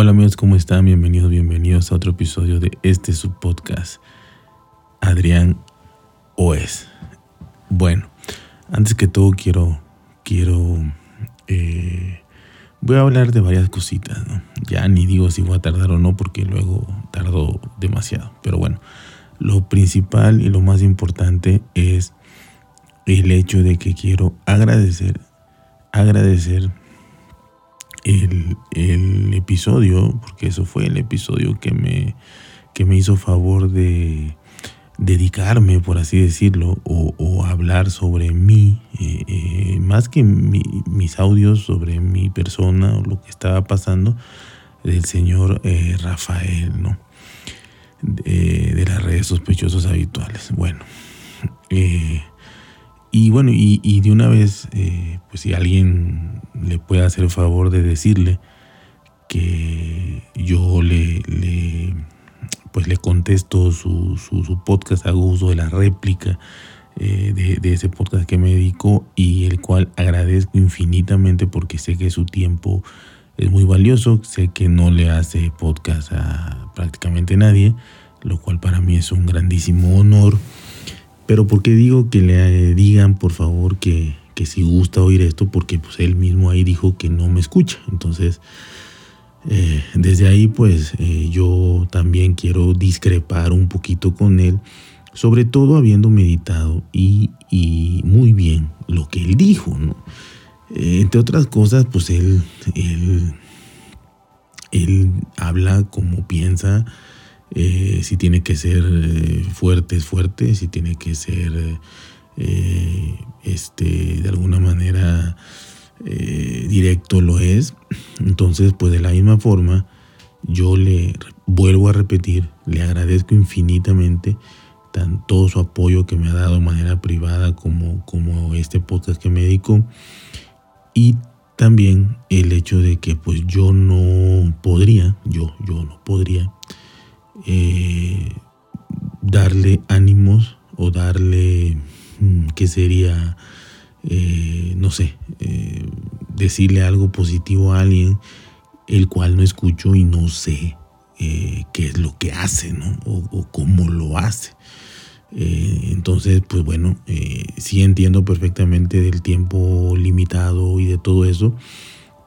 Hola amigos, ¿cómo están? Bienvenidos, bienvenidos a otro episodio de este subpodcast. Adrián Oes. Bueno, antes que todo quiero, quiero, eh, voy a hablar de varias cositas, ¿no? Ya ni digo si voy a tardar o no porque luego tardo demasiado. Pero bueno, lo principal y lo más importante es el hecho de que quiero agradecer, agradecer el, episodio, porque eso fue el episodio que me, que me hizo favor de dedicarme, por así decirlo, o, hablar sobre mí, eh, eh, más que mi, mis audios sobre mi persona o lo que estaba pasando, del señor eh, Rafael, ¿no? De, las redes sospechosos habituales. Bueno, y bueno, y, y, de una vez, pues si alguien le puede hacer el favor de decirle que yo le, le pues le contesto su, su, su, podcast, hago uso de la réplica eh, de, de, ese podcast que me dedicó y el cual agradezco infinitamente porque sé que su tiempo es muy valioso, sé que no le hace podcast a prácticamente nadie, lo cual para mí es un grandísimo honor. Pero porque digo que le digan por favor que, que si gusta oír esto, porque pues él mismo ahí dijo que no me escucha. Entonces, eh, desde ahí pues eh, yo también quiero discrepar un poquito con él, sobre todo habiendo meditado y, muy bien lo que él dijo, ¿no? Eh, entre otras cosas, pues él, él, él habla como piensa, eh, si tiene que ser eh, fuerte es fuerte, si tiene que ser este, de alguna manera eh, directo lo es. Entonces, pues de la misma forma, yo le vuelvo a repetir, le agradezco infinitamente todo su apoyo que me ha dado de manera privada como, como este podcast que me dedico. Y también el hecho de que pues yo no podría, yo, yo no podría eh, darle ánimos o darle, mm, ¿qué sería? Eh, no sé, eh, decirle algo positivo a alguien, el cual no escucho y no sé eh, qué es lo que hace, ¿no? O, o cómo lo hace. Entonces, pues bueno, sí entiendo perfectamente del tiempo limitado y de todo eso,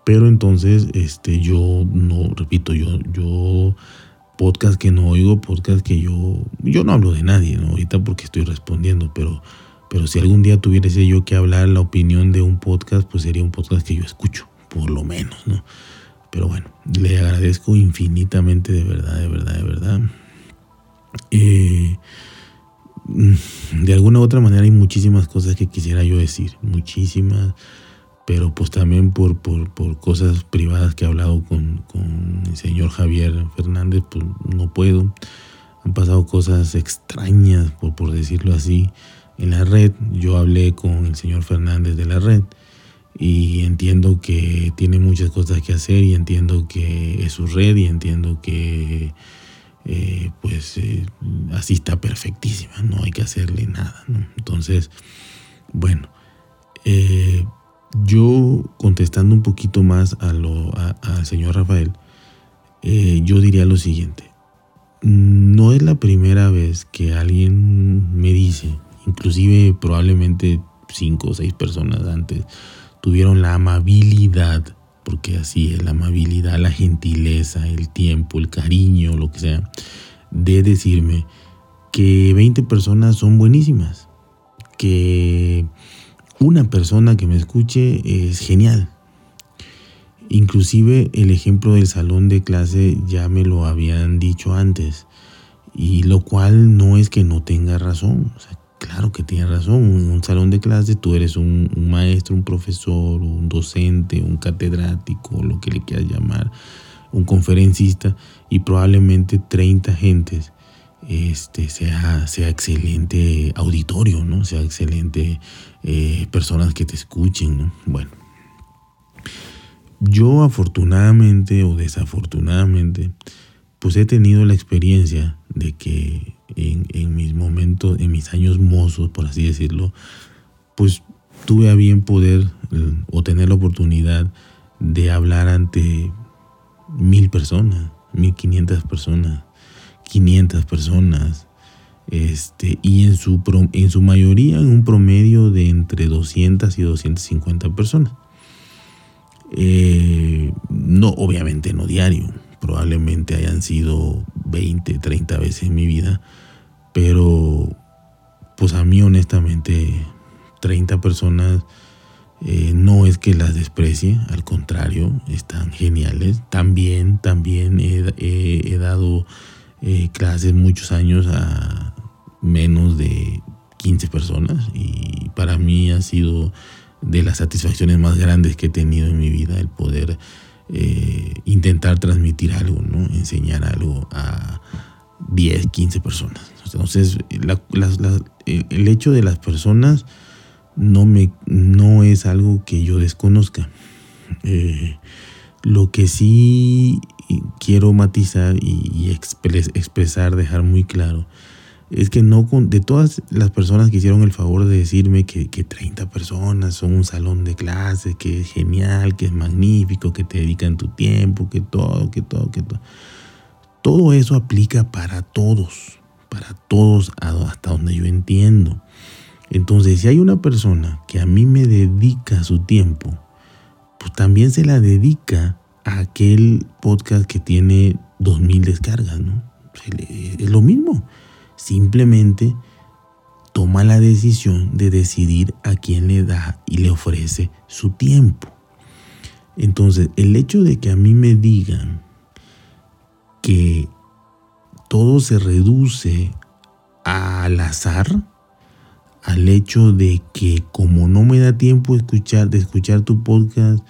pero entonces, este, yo no, repito, yo, yo podcast que no oigo, podcast que yo, yo no hablo de nadie, ¿no? Ahorita porque estoy respondiendo, pero pero si algún día tuviese yo que hablar la opinión de un podcast, pues sería un podcast que yo escucho, por lo menos, ¿no? Pero bueno, le agradezco infinitamente, de verdad, de verdad, de verdad. Eh, de alguna u otra manera hay muchísimas cosas que quisiera yo decir, muchísimas, pero pues también por, por, por cosas privadas que he hablado con, con el señor Javier Fernández, pues no puedo. Han pasado cosas extrañas, por, por decirlo así en la red. Yo hablé con el señor Fernández de la red y entiendo que tiene muchas cosas que hacer y entiendo que es su red y entiendo que eh, pues eh, así está perfectísima, no hay que hacerle nada. Entonces, bueno, eh, yo contestando un poquito más a lo al señor Rafael, eh, yo diría lo siguiente. No es la primera vez que alguien me dice inclusive probablemente cinco o seis personas antes, tuvieron la amabilidad, porque así es la amabilidad, la gentileza, el tiempo, el cariño, lo que sea, de decirme que 20 personas son buenísimas, que una persona que me escuche es genial. Inclusive el ejemplo del salón de clase ya me lo habían dicho antes, y lo cual no es que no tenga razón, o sea, Claro que tiene razón, en un salón de clase tú eres un, un, maestro, un profesor, un docente, un catedrático, lo que le quieras llamar, un conferencista y probablemente 30 gentes este, sea, sea excelente auditorio, ¿no? Sea excelente eh, personas que te escuchen, ¿no? Bueno, yo afortunadamente o desafortunadamente, pues he tenido la experiencia de que en, mis momentos, en mis años mozos, por así decirlo, pues tuve a bien poder o tener la oportunidad de hablar ante mil personas, mil quinientas personas, 500 personas, este, y en su, en su mayoría en un promedio de entre 200 y 250 personas. Eh, no, obviamente no diario, probablemente hayan sido 20, 30 veces en mi vida, pero pues a mí honestamente 30 personas eh, no es que las desprecie, al contrario, están geniales. También, también he, dado eh, clases muchos años a menos de 15 personas y para mí ha sido de las satisfacciones más grandes que he tenido en mi vida el poder eh, intentar transmitir algo, ¿no? enseñar algo a 10, 15 personas. Entonces, el hecho de las personas no, me, no es algo que yo desconozca. Eh, lo que sí quiero matizar y, expresar, dejar muy claro, es que no de todas las personas que hicieron el favor de decirme que, que 30 personas son un salón de clases, que es genial, que es magnífico, que te dedican tu tiempo, que todo, que todo, que todo. Todo eso aplica para todos, para todos hasta donde yo entiendo. Entonces, si hay una persona que a mí me dedica su tiempo, pues también se la dedica a aquel podcast que tiene 2.000 descargas, ¿no? Es lo mismo. Simplemente toma la decisión de decidir a quién le da y le ofrece su tiempo. Entonces, el hecho de que a mí me digan que todo se reduce al azar, al hecho de que como no me da tiempo escuchar, de escuchar tu podcast,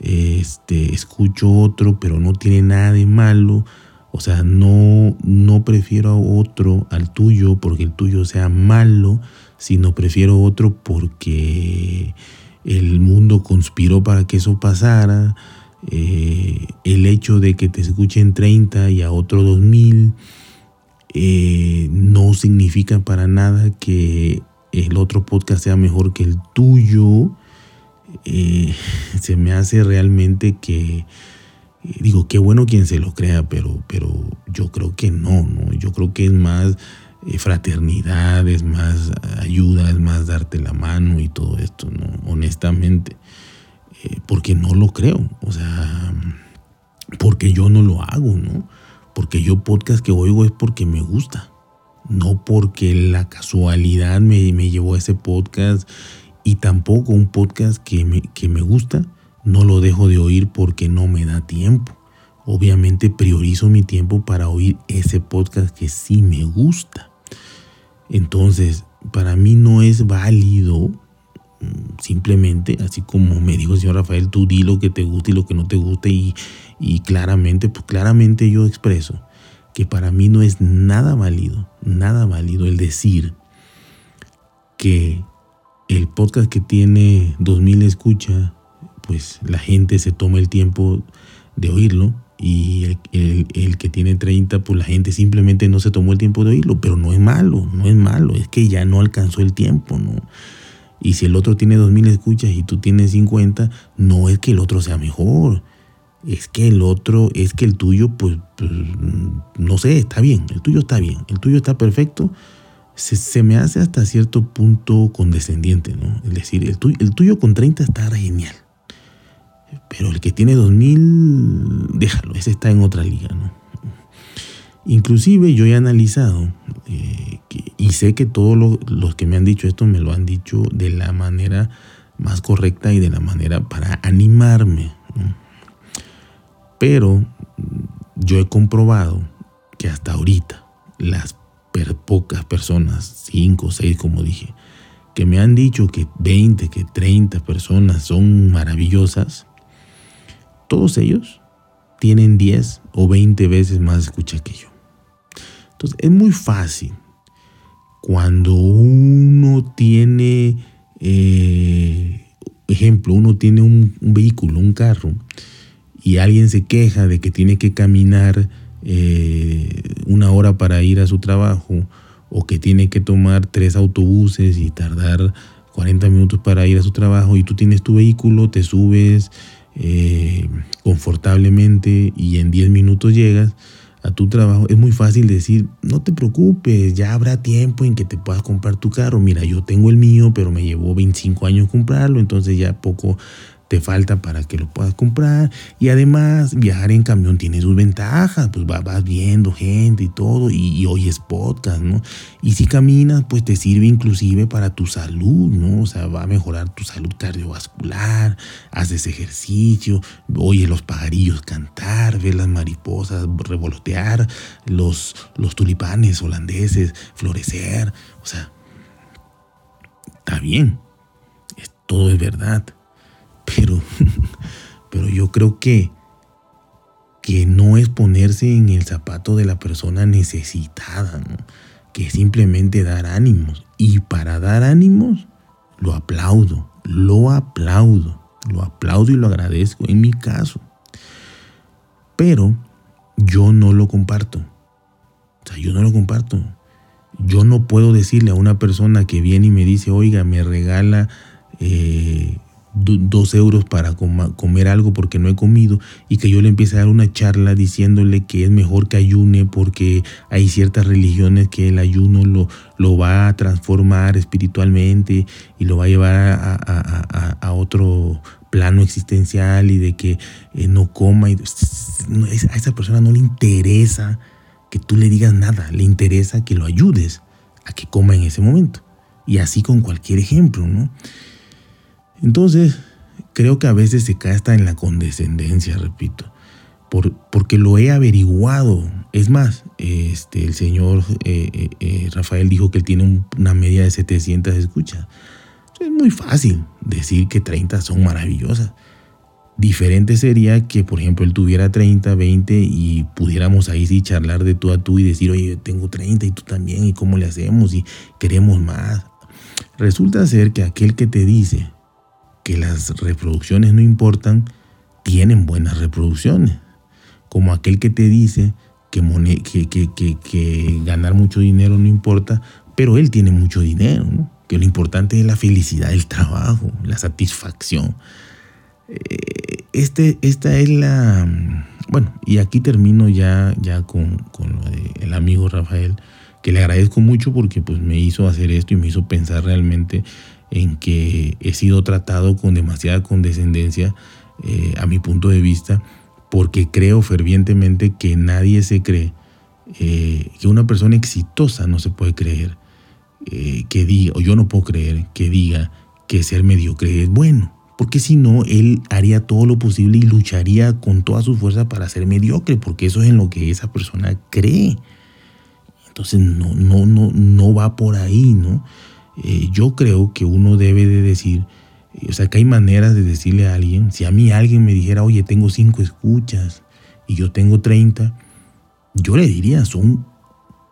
este, escucho otro, pero no tiene nada de malo. O sea, no, no prefiero otro al tuyo porque el tuyo sea malo, sino prefiero otro porque el mundo conspiró para que eso pasara. Eh, el hecho de que te escuchen 30 y a otro 2000 eh, no significa para nada que el otro podcast sea mejor que el tuyo, eh, se me hace realmente que, digo, qué bueno quien se lo crea, pero, pero yo creo que no, ¿no? Yo creo que es más eh, fraternidad, es más ayuda, es más darte la mano y todo esto, ¿no? Honestamente, porque no lo creo, o sea, porque yo no lo hago, ¿no? Porque yo podcast que oigo es porque me gusta no porque la casualidad me, llevó a ese podcast y tampoco un podcast que me, que me gusta, no lo dejo de oír porque no me da tiempo. Obviamente priorizo mi tiempo para oír ese podcast que sí me gusta. Entonces, para mí no es válido mm, simplemente, así como me dijo el señor Rafael, tú di lo que te gusta y lo que no te gusta y, y claramente, pues claramente yo expreso que para mí no es nada válido, nada válido el decir que el podcast que tiene 2000 escucha, pues la gente se toma el tiempo de oírlo y el, que tiene 30, pues la gente simplemente no se tomó el tiempo de oírlo, pero no es malo, no es malo, es que ya no alcanzó el tiempo, ¿no? Y si el otro tiene 2000 escuchas y tú tienes 50, no es que el otro sea mejor, es que el otro, es que el tuyo, pues, pues, no sé, está bien, el tuyo está bien, el tuyo está perfecto, se, me hace hasta cierto punto condescendiente, ¿no? Es decir, el tuyo, el tuyo con 30 está genial, pero el que tiene 2000, déjalo, ese está en otra liga, ¿no? Inclusive yo he analizado eh, y sé que todos los que me han dicho esto me lo han dicho de la manera más correcta y de la manera para animarme. ¿no? Pero yo he comprobado que hasta ahorita las pocas personas, 5 o 6 como dije, que me han dicho que 20, que 30 personas son maravillosas, todos ellos tienen 10 o 20 veces más escucha que yo. Entonces es muy fácil cuando uno tiene, eh, ejemplo, uno tiene un vehículo, un carro, y alguien se queja de que tiene que caminar eh, una hora para ir a su trabajo o que tiene que tomar tres autobuses y tardar 40 minutos para ir a su trabajo y tú tienes tu vehículo, te subes eh, confortablemente y en 10 minutos llegas a tu trabajo, es muy fácil decir, no te preocupes, ya habrá tiempo en que te puedas comprar tu carro. Mira, yo tengo el mío, pero me llevó 25 años comprarlo, entonces ya poco te falta para que lo puedas comprar. Y además, viajar en camión tiene sus ventajas, pues vas viendo gente y todo, y, oyes podcast, ¿no? Y si caminas, pues te sirve inclusive para tu salud, ¿no? O sea, va a mejorar tu salud cardiovascular, haces ejercicio, oyes los pajarillos cantar, ves las mariposas revolotear, los, los tulipanes holandeses florecer, o sea, está bien, todo es verdad. Pero, pero yo creo que, que no es ponerse en el zapato de la persona necesitada, que simplemente dar ánimos. Y para dar ánimos, lo aplaudo, lo aplaudo, lo aplaudo y lo agradezco en mi caso. Pero yo no lo comparto. O sea, yo no lo comparto. Yo no puedo decirle a una persona que viene y me dice, oiga, me regala eh, dos euros para comer algo porque no he comido y que yo le empiece a dar una charla diciéndole que es mejor que ayune porque hay ciertas religiones que el ayuno lo, lo va a transformar espiritualmente y lo va a llevar a, otro plano existencial y de que eh, no coma. Y, a esa persona no le interesa que tú le digas nada, le interesa que lo ayudes a que coma en ese momento. Y así con cualquier ejemplo, ¿no? Entonces, creo que a veces se cae hasta en la condescendencia, repito, por, porque lo he averiguado. Es más, este, el señor eh, eh, eh, Rafael dijo que él tiene una media de 700 escuchas. Es muy fácil decir que 30 son maravillosas. Diferente sería que, por ejemplo, él tuviera 30, 20 y pudiéramos ahí sí charlar de tú a tú y decir, oye, tengo 30 y tú también, y cómo le hacemos y queremos más. Resulta ser que aquel que te dice, que las reproducciones no importan, tienen buenas reproducciones. Como aquel que te dice que, que, ganar mucho dinero no importa, pero él tiene mucho dinero, que lo importante es la felicidad del trabajo, la satisfacción. Eh, este, esta es la... Bueno, y aquí termino ya, ya con, con lo del amigo Rafael, que le agradezco mucho porque pues, me hizo hacer esto y me hizo pensar realmente en que he sido tratado con demasiada condescendencia eh, a mi punto de vista, porque creo fervientemente que nadie se cree, eh, que una persona exitosa no se puede creer, eh, que diga, o yo no puedo creer que diga que ser mediocre es bueno, porque si no, él haría todo lo posible y lucharía con toda su fuerza para ser mediocre, porque eso es en lo que esa persona cree. Entonces no, no, no, no va por ahí, ¿no? Eh, yo creo que uno debe de decir, eh, o sea, que hay maneras de decirle a alguien, si a mí alguien me dijera, oye, tengo cinco escuchas y yo tengo 30, yo le diría, son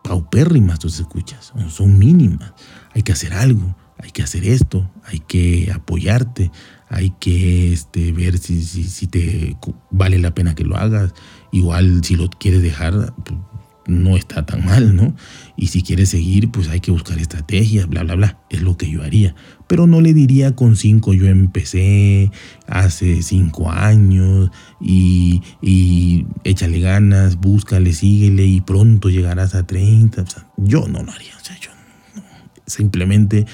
paupérrimas tus escuchas, son mínimas, hay que hacer algo, hay que hacer esto, hay que apoyarte, hay que este, ver si, si, si te vale la pena que lo hagas, igual si lo quieres dejar, pues, no está tan mal, ¿no? Y si quieres seguir, pues hay que buscar estrategias, bla, bla, bla. Es lo que yo haría. Pero no le diría con cinco yo empecé hace cinco años y, y échale ganas, búscale, síguele y pronto llegarás a 30. yo no lo haría. O sea, yo. Simplemente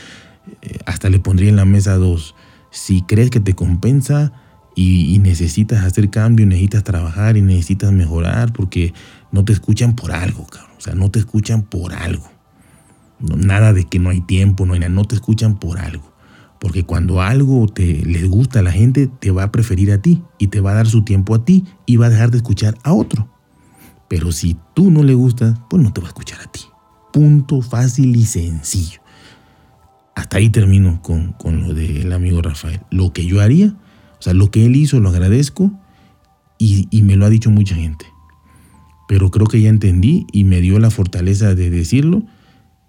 eh, hasta le pondría en la mesa dos. Si crees que te compensa, y, necesitas hacer cambio, necesitas trabajar y necesitas mejorar porque no te escuchan por algo, cabrón. O sea, no te escuchan por algo. nada de que no hay tiempo, no hay nada. No te escuchan por algo. Porque cuando algo te les gusta a la gente, te va a preferir a ti y te va a dar su tiempo a ti y va a dejar de escuchar a otro. Pero si tú no le gustas, pues no te va a escuchar a ti. Punto fácil y sencillo. Hasta ahí termino con, con lo del amigo Rafael. Lo que yo haría o sea, lo que él hizo lo agradezco y, me lo ha dicho mucha gente. Pero creo que ya entendí y me dio la fortaleza de decirlo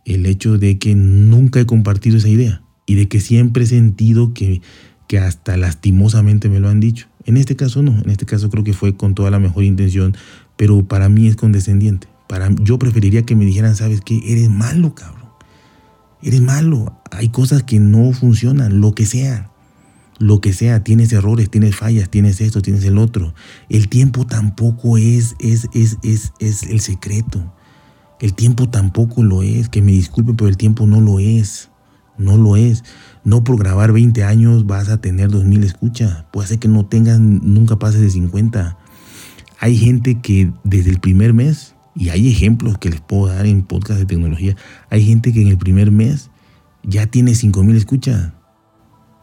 el hecho de que nunca he compartido esa idea y de que siempre he sentido que, que hasta lastimosamente me lo han dicho. En este caso no, en este caso creo que fue con toda la mejor intención, pero para mí es condescendiente. Para, yo preferiría que me dijeran, ¿sabes qué? Eres malo, cabrón. Eres malo. Hay cosas que no funcionan, lo que sea. Lo que sea, tienes errores, tienes fallas, tienes esto, tienes el otro. El tiempo tampoco es, es, es, es, es el secreto. El tiempo tampoco lo es. Que me disculpen, pero el tiempo no lo es. No lo es. No por grabar 20 años vas a tener 2000 escuchas. Puede ser que no tengas, nunca pases de 50. Hay gente que desde el primer mes, y hay ejemplos que les puedo dar en podcast de tecnología, hay gente que en el primer mes ya tiene 5000 escuchas.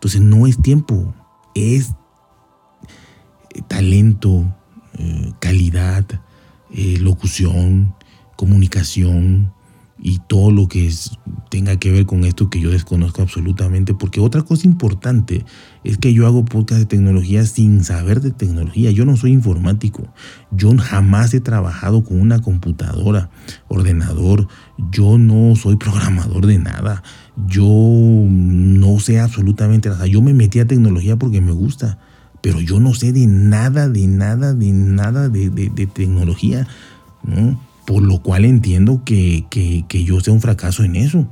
Entonces no es tiempo, es eh, talento, eh, calidad, eh, locución, comunicación, y todo lo que tenga que ver con esto que yo desconozco absolutamente. Porque otra cosa importante es que yo hago podcast de tecnología sin saber de tecnología. Yo no soy informático. Yo jamás he trabajado con una computadora, ordenador. Yo no soy programador de nada. Yo no sé absolutamente nada. Yo me metí a tecnología porque me gusta. Pero yo no sé de nada, de nada, de nada de, tecnología. ¿no? Por lo cual entiendo que, yo sea un fracaso en eso.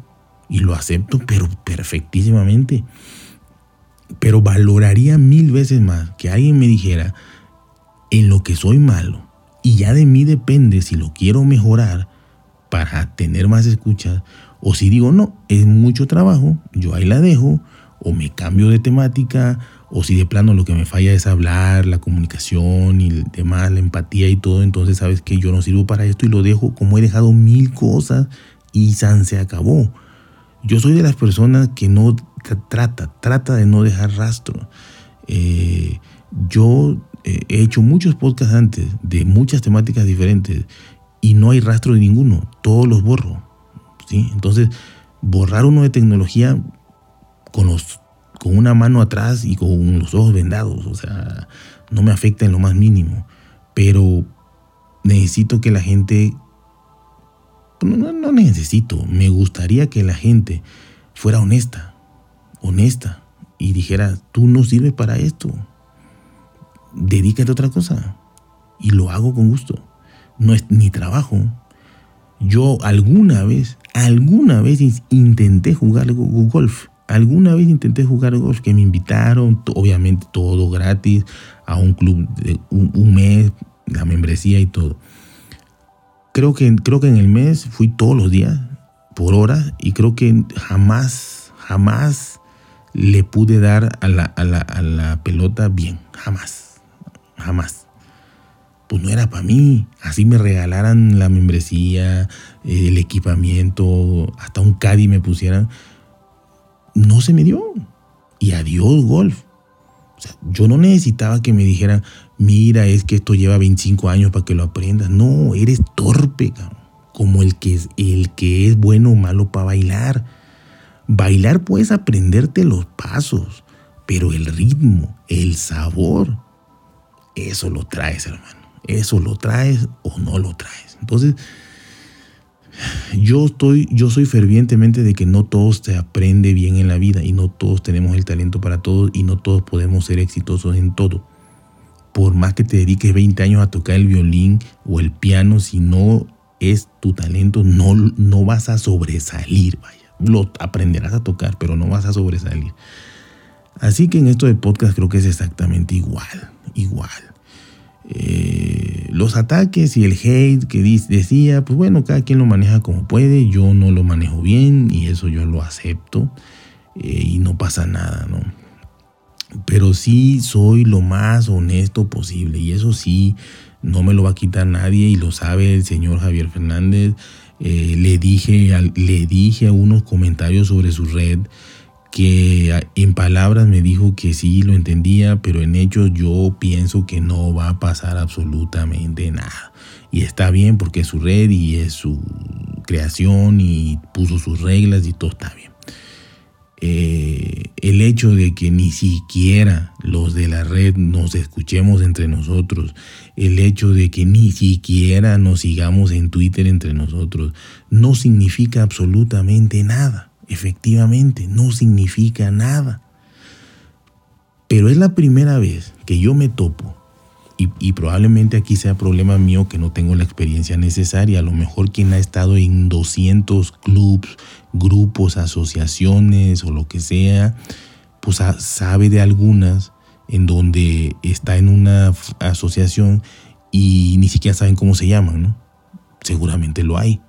Y lo acepto, pero perfectísimamente. Pero valoraría mil veces más que alguien me dijera en lo que soy malo. Y ya de mí depende si lo quiero mejorar para tener más escuchas. O si digo, no, es mucho trabajo, yo ahí la dejo. O me cambio de temática o si de plano lo que me falla es hablar, la comunicación y demás, la empatía y todo, entonces sabes que yo no sirvo para esto y lo dejo como he dejado mil cosas y San se acabó. Yo soy de las personas que no trata, trata de no dejar rastro. Eh, yo eh, he hecho muchos podcasts antes de muchas temáticas diferentes y no hay rastro de ninguno, todos los borro. ¿sí? Entonces, borrar uno de tecnología con los con una mano atrás y con los ojos vendados. O sea, no me afecta en lo más mínimo. Pero necesito que la gente... No, no, necesito. Me gustaría que la gente fuera honesta. Honesta. Y dijera, tú no sirves para esto. Dedícate a otra cosa. Y lo hago con gusto. No es mi trabajo. Yo alguna vez, alguna vez intenté jugar golf Alguna vez intenté jugar golf que me invitaron, obviamente todo gratis, a un club de un, mes, la membresía y todo. Creo que, creo que en el mes fui todos los días, por hora, y creo que jamás, jamás le pude dar a la, a la, a la pelota bien. Jamás, jamás. Pues no era para mí. Así me regalaran la membresía, el equipamiento, hasta un caddy me pusieran no se me dio. Y adiós golf. Yo no necesitaba que me dijeran, mira, es que esto lleva 25 años para que lo aprendas. No, eres torpe, como el que, es, el que es bueno o malo para bailar. Bailar puedes aprenderte los pasos, pero el ritmo, el sabor, eso lo traes, hermano. Eso lo traes o no lo traes. Entonces, yo, estoy, yo soy fervientemente de que no todos se aprende bien en la vida y no todos tenemos el talento para todo y no todos podemos ser exitosos en todo. Por más que te dediques 20 años a tocar el violín o el piano, si no es tu talento, no, no vas a sobresalir, vaya. Lo aprenderás a tocar, pero no vas a sobresalir. Así que en esto de podcast creo que es exactamente igual, igual. Eh, los ataques y el hate que decía, pues bueno, cada quien lo maneja como puede, yo no lo manejo bien y eso yo lo acepto eh, y no pasa nada, ¿no? Pero sí soy lo más honesto posible y eso sí, no me lo va a quitar nadie y lo sabe el señor Javier Fernández. Eh, le, dije, le dije a unos comentarios sobre su red que en palabras me dijo que sí lo entendía, pero en hechos yo pienso que no va a pasar absolutamente nada. Y está bien porque es su red y es su creación y puso sus reglas y todo está bien. Eh, el hecho de que ni siquiera los de la red nos escuchemos entre nosotros, el hecho de que ni siquiera nos sigamos en Twitter entre nosotros, no significa absolutamente nada efectivamente no significa nada. Pero es la primera vez que yo me topo, y, probablemente aquí sea problema mío que no tengo la experiencia necesaria. A lo mejor quien ha estado en 200 clubs, grupos, asociaciones o lo que sea, pues sabe de algunas en donde está en una asociación y ni siquiera saben cómo se llaman, ¿no? Seguramente lo hay.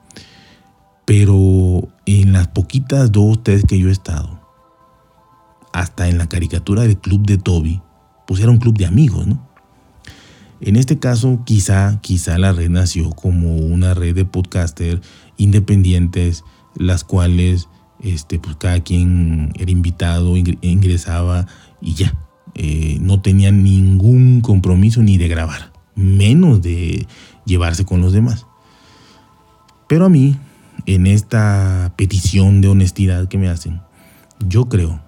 Pero en las poquitas dos, tres que yo he estado, hasta en la caricatura del club de Toby, pues era un club de amigos, ¿no? En este caso, quizá, quizá la red nació como una red de podcaster independientes, las cuales este, pues cada quien era invitado, ingresaba y ya. Eh, no tenían ningún compromiso ni de grabar, menos de llevarse con los demás. Pero a mí, en esta petición de honestidad que me hacen, yo creo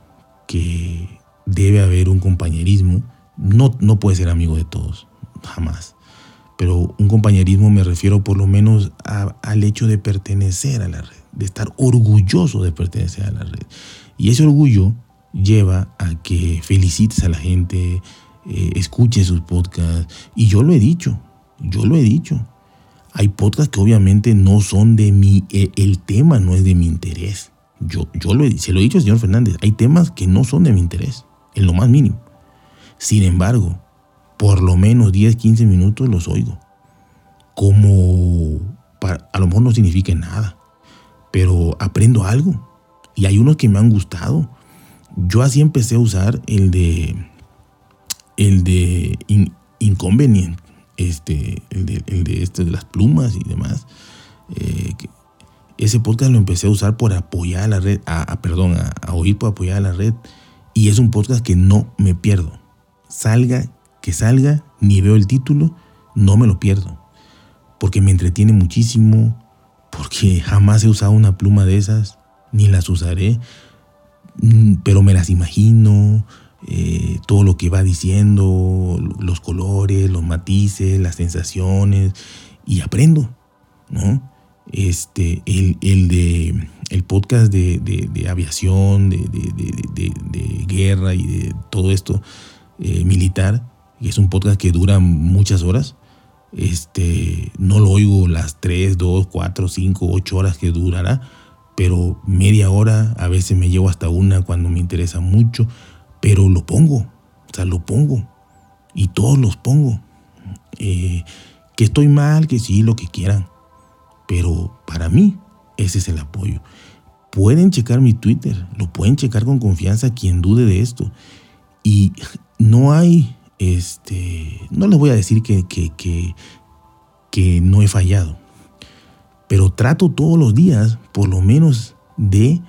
que debe haber un compañerismo. No, no puede ser amigo de todos, jamás. Pero un compañerismo me refiero por lo menos al hecho de pertenecer a la red, de estar orgulloso de pertenecer a la red. Y ese orgullo lleva a que felicites a la gente, eh, escuche sus podcasts. Y yo lo he dicho, yo lo he dicho. Hay podcasts que obviamente no son de mi, e, el tema no es de mi interés. Yo, yo lo, se lo he dicho al señor Fernández, hay temas que no son de mi interés, en lo más mínimo. Sin embargo, por lo menos 10, 15 minutos los oigo. Como a lo mejor no significa nada, pero aprendo algo. Y hay unos que me han gustado. Yo así empecé a usar el de el de inconvenient, este, el de, este, de las plumas y demás. Eh, ese podcast lo empecé a usar por apoyar a la red, a, perdón, a, oír por apoyar a la red. Y es un podcast que no me pierdo. Salga, que salga, ni veo el título, no me lo pierdo. Porque me entretiene muchísimo, porque jamás he usado una pluma de esas, ni las usaré, mm, pero me las imagino, eh, todo lo que va diciendo, los colores, los matices, las sensaciones, y aprendo, ¿no? este, el, el, de, el podcast de, de, aviación, de, de, guerra y de todo esto eh, militar, y es un podcast que dura muchas horas. Este, no lo oigo las 3, 2, 4, 5, 8 horas que durará, pero media hora, a veces me llevo hasta una cuando me interesa mucho, pero lo pongo, o sea, lo pongo, y todos los pongo. Eh, que estoy mal, que sí, lo que quieran pero para mí, ese es el apoyo. Pueden checar mi Twitter, lo pueden checar con confianza quien dude de esto. Y no hay, este, no les voy a decir que, no he fallado, pero trato todos los días, por lo menos, de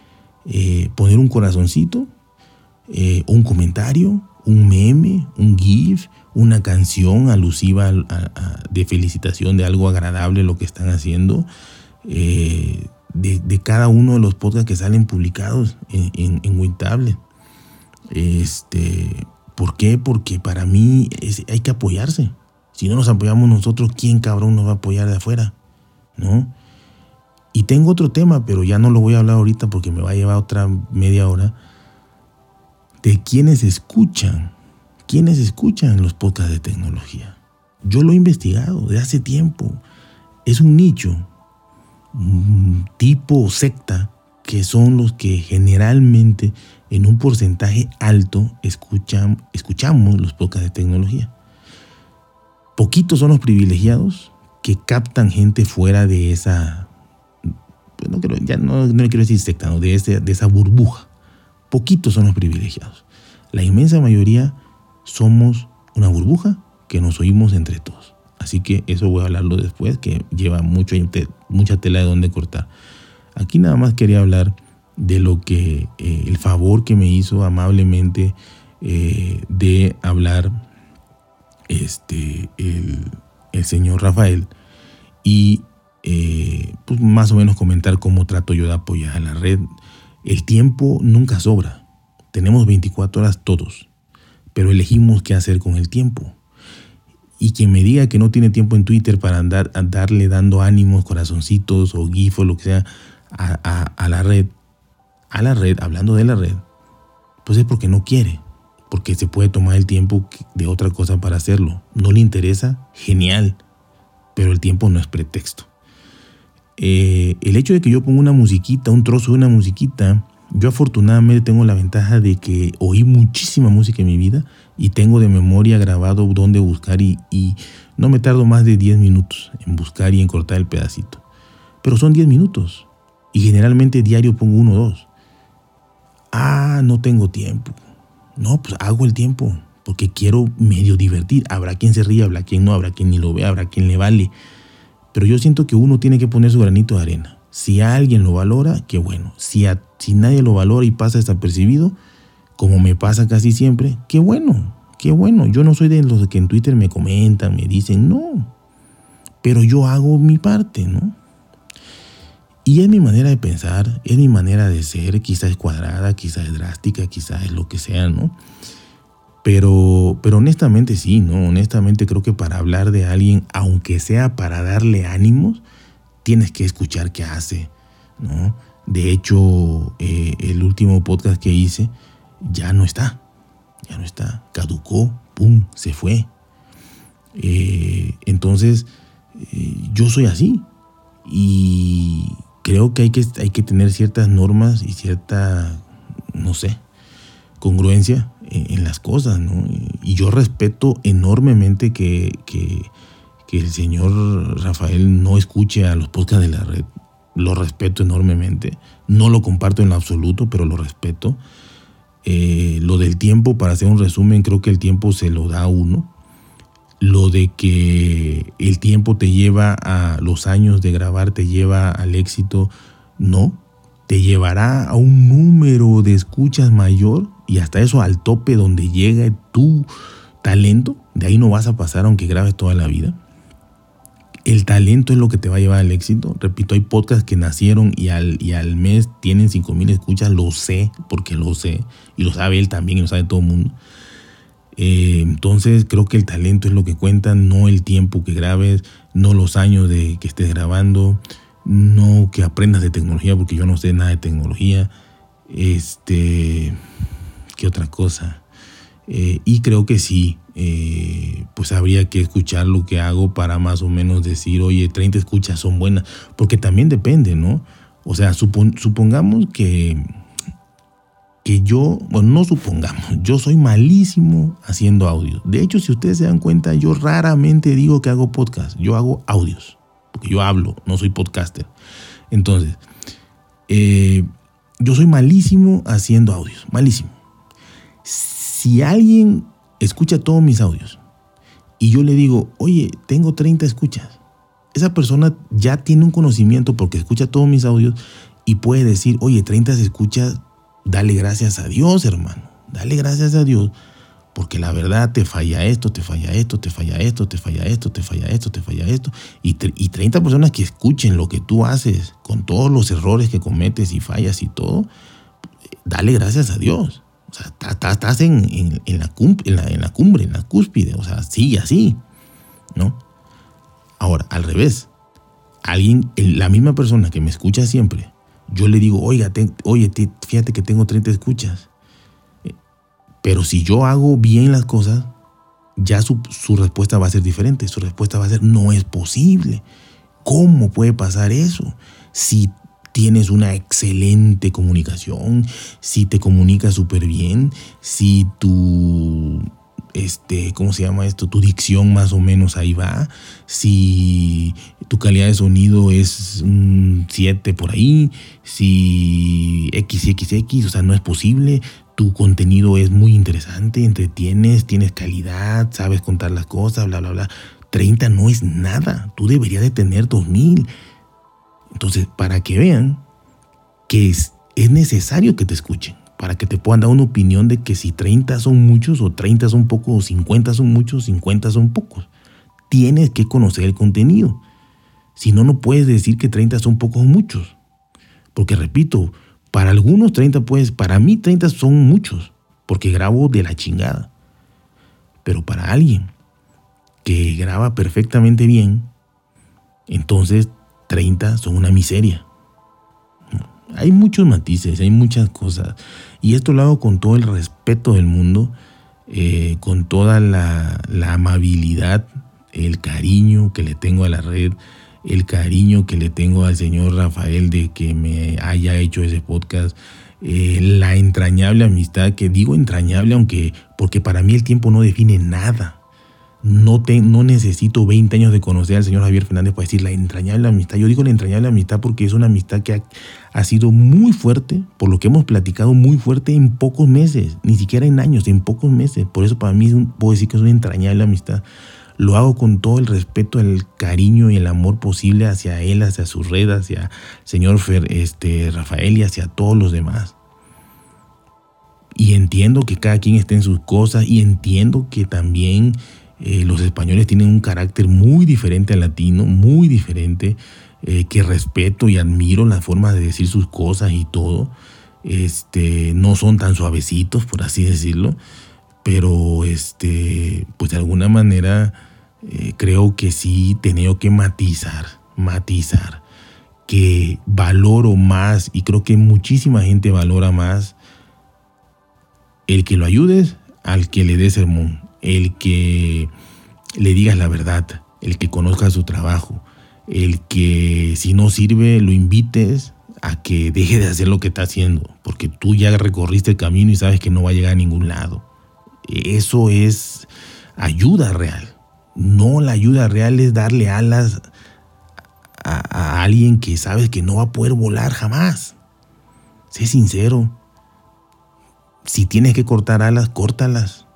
eh, poner un corazoncito, eh, un comentario, un meme, un GIF, una canción alusiva de felicitación de algo agradable lo que están haciendo. Eh, de, cada uno de los podcasts que salen publicados en, en, Wintable. Este, ¿Por qué? Porque para mí hay que apoyarse. Si no nos apoyamos nosotros, ¿quién cabrón nos va a apoyar de afuera? ¿No? Y tengo otro tema, pero ya no lo voy a hablar ahorita porque me va a llevar otra media hora. De quienes escuchan ¿Quiénes escuchan los podcasts de tecnología? Yo lo he investigado de hace tiempo. Es un nicho, un tipo secta, que son los que generalmente en un porcentaje alto escuchan, escuchamos los podcasts de tecnología. Poquitos son los privilegiados que captan gente fuera de esa, pues no, ya no, le quiero decir secta, de, de esa burbuja. Poquitos son los privilegiados. La inmensa mayoría somos una burbuja que nos oímos entre todos. Así que eso voy a hablarlo después, que lleva mucho, mucha tela de donde cortar. Aquí nada más quería hablar de lo que, eh, el favor que me hizo amablemente eh, de hablar este, el, señor Rafael y eh, pues más o menos comentar cómo trato yo de apoyar a la red. El tiempo nunca sobra. Tenemos 24 horas todos pero elegimos qué hacer con el tiempo. Y quien me diga que no tiene tiempo en Twitter para andar, darle dando ánimos, corazoncitos o gif o lo que sea a, la red, a la red, hablando de la red, pues es porque no quiere, porque se puede tomar el tiempo de otra cosa para hacerlo. No le interesa, genial, pero el tiempo no es pretexto. Eh, el hecho de que yo ponga una musiquita, un trozo de una musiquita, Yo afortunadamente tengo la ventaja de que oí muchísima música en mi vida y tengo de memoria grabado dónde buscar y, y no me tardo más de 10 minutos en buscar y en cortar el pedacito. Pero son 10 minutos y generalmente diario pongo uno o dos. Ah, no tengo tiempo. No, pues hago el tiempo porque quiero medio divertir. Habrá quien se ríe, habrá quien no, habrá quien ni lo ve, habrá quien le vale. Pero yo siento que uno tiene que poner su granito de arena. Si alguien lo valora, qué bueno. Si, si nadie lo valora y pasa desapercibido, como me pasa casi siempre, qué bueno, qué bueno. Yo no soy de los que en Twitter me comentan, me dicen, no. Pero yo hago mi parte, ¿no? Y es mi manera de pensar, es mi manera de ser, quizás es cuadrada, quizás es drástica, quizás es lo que sea, ¿no? Pero, pero honestamente sí, ¿no? Honestamente creo que para hablar de alguien, aunque sea para darle ánimos, tienes que escuchar qué hace, ¿no? De hecho, eh, el último podcast que hice ya no está, ya no está, caducó, pum, se fue. Eh, entonces, eh, yo soy así y creo que hay, que hay que tener ciertas normas y cierta, no sé, congruencia en, las cosas, ¿no? Y yo respeto enormemente que, que, que el señor Rafael no escuche a los podcasts de la red. Lo respeto enormemente. No lo comparto en absoluto, pero lo respeto. Eh, lo del tiempo, para hacer un resumen, creo que el tiempo se lo da uno. Lo de que el tiempo te lleva a los años de grabar, te lleva al éxito, no. Te llevará a un número de escuchas mayor y hasta eso al tope donde llega tu talento. De ahí no vas a pasar aunque grabes toda la vida el talento es lo que te va a llevar al éxito. Repito, hay podcasts que nacieron y al, y al mes tienen 5 mil escuchas, lo sé, porque lo sé, y lo sabe él también, y lo sabe todo el mundo. Eh, entonces creo que el talento es lo que cuenta, no el tiempo que grabes, no los años de que estés grabando, no que aprendas de tecnología, porque yo no sé nada de tecnología. Este, ¿qué otra cosa? Eh, y creo que sí, eh, pues habría que escuchar lo que hago para más o menos decir, oye, 30 escuchas son buenas, porque también depende, ¿no? O sea, supongamos que, que yo, bueno, no supongamos, yo soy malísimo haciendo audio. De hecho, si ustedes se dan cuenta, yo raramente digo que hago podcast, yo hago audios, porque yo hablo, no soy podcaster. Entonces, eh, yo soy malísimo haciendo audios, malísimo. Si alguien escucha todos mis audios y yo le digo, oye, tengo 30 escuchas, esa persona ya tiene un conocimiento porque escucha todos mis audios y puede decir, oye, 30 escuchas, dale gracias a Dios, hermano, dale gracias a Dios, porque la verdad te falla esto, te falla esto, te falla esto, te falla esto, te falla esto, te falla esto. Y, y 30 personas que escuchen lo que tú haces con todos los errores que cometes y fallas y todo, dale gracias a Dios. O sea, estás en, la, cumbre, en la cúspide. O sea, sigue así. ¿No? Ahora, al revés. Alguien, la misma persona que me escucha siempre, yo le digo, oiga, oye, fíjate que tengo 30 escuchas. Eh, pero si yo hago bien las cosas, ya su, su, respuesta va a ser diferente. Su respuesta va a ser, no es posible. ¿Cómo puede pasar eso? Si tienes una excelente comunicación, si te comunicas súper bien, si tu, este, ¿cómo se llama esto? Tu dicción más o menos ahí va, si tu calidad de sonido es un 7 por ahí, si XXX, o sea, no es posible, tu contenido es muy interesante, entretienes, tienes calidad, sabes contar las cosas, bla, bla, bla. 30 no es nada, tú deberías de tener 2000 entonces, para que vean que es, necesario que te escuchen, para que te puedan dar una opinión de que si 30 son muchos o 30 son pocos o 50 son muchos, 50 son pocos. Tienes que conocer el contenido. Si no, no puedes decir que 30 son pocos o muchos. Porque repito, para algunos 30 pues, para mí 30 son muchos, porque grabo de la chingada. Pero para alguien que graba perfectamente bien, entonces 30 son una miseria. Hay muchos matices, hay muchas cosas. Y esto lo hago con todo el respeto del mundo, eh, con toda la, amabilidad, el cariño que le tengo a la red, el cariño que le tengo al señor Rafael de que me haya hecho ese podcast, eh, la entrañable amistad, que digo entrañable, aunque porque para mí el tiempo no define nada. No, te, no necesito 20 años de conocer al señor Javier Fernández para decir la entrañable amistad. Yo digo la entrañable amistad porque es una amistad que ha, sido muy fuerte, por lo que hemos platicado, muy fuerte en pocos meses, ni siquiera en años, en pocos meses. Por eso para mí puedo decir que es una entrañable amistad. Lo hago con todo el respeto, el cariño y el amor posible hacia él, hacia su red, hacia el señor este, Rafael y hacia todos los demás. Y entiendo que cada quien esté en sus cosas y entiendo que también eh, los españoles tienen un carácter muy diferente al latino, muy diferente, eh, que respeto y admiro la forma de decir sus cosas y todo. Este, no son tan suavecitos, por así decirlo, pero este, pues de alguna manera eh, creo que sí tengo que matizar, matizar, que valoro más y creo que muchísima gente valora más el que lo ayudes al que le des sermón el que le digas la verdad, el que conozca su trabajo, el que si no sirve lo invites a que deje de hacer lo que está haciendo, porque tú ya recorriste el camino y sabes que no va a llegar a ningún lado. Eso es ayuda real. No la ayuda real es darle alas a, alguien que sabes que no va a poder volar jamás. Sé sincero. Si tienes que cortar alas, córtalas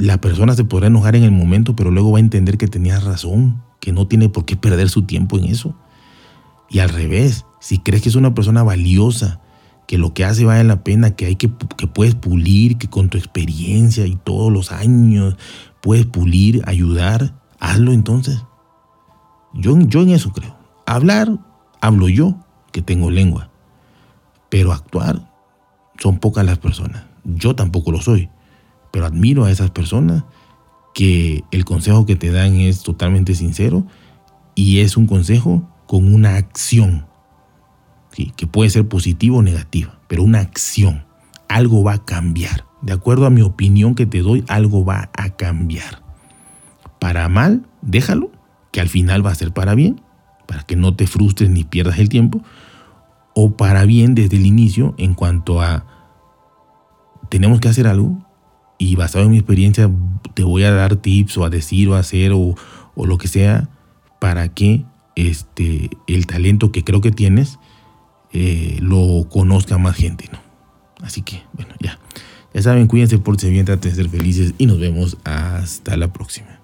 la persona se podrá enojar en el momento, pero luego va a entender que tenías razón, que no tiene por qué perder su tiempo en eso. Y al revés, si crees que es una persona valiosa, que lo que hace vale la pena, que hay que, que puedes pulir, que con tu experiencia y todos los años puedes pulir, ayudar, hazlo entonces. Yo, yo en eso creo. Hablar, hablo yo, que tengo lengua. Pero actuar, son pocas las personas. Yo tampoco lo soy. Pero admiro a esas personas que el consejo que te dan es totalmente sincero y es un consejo con una acción, que puede ser positiva o negativa, pero una acción. Algo va a cambiar. De acuerdo a mi opinión que te doy, algo va a cambiar. Para mal, déjalo, que al final va a ser para bien, para que no te frustres ni pierdas el tiempo, o para bien desde el inicio en cuanto a tenemos que hacer algo, y basado en mi experiencia te voy a dar tips o a decir o a hacer o, lo que sea para que este, el talento que creo que tienes eh, lo conozca más gente, ¿no? Así que, bueno, ya. Ya saben, cuídense, por bien, traten de ser felices y nos vemos hasta la próxima.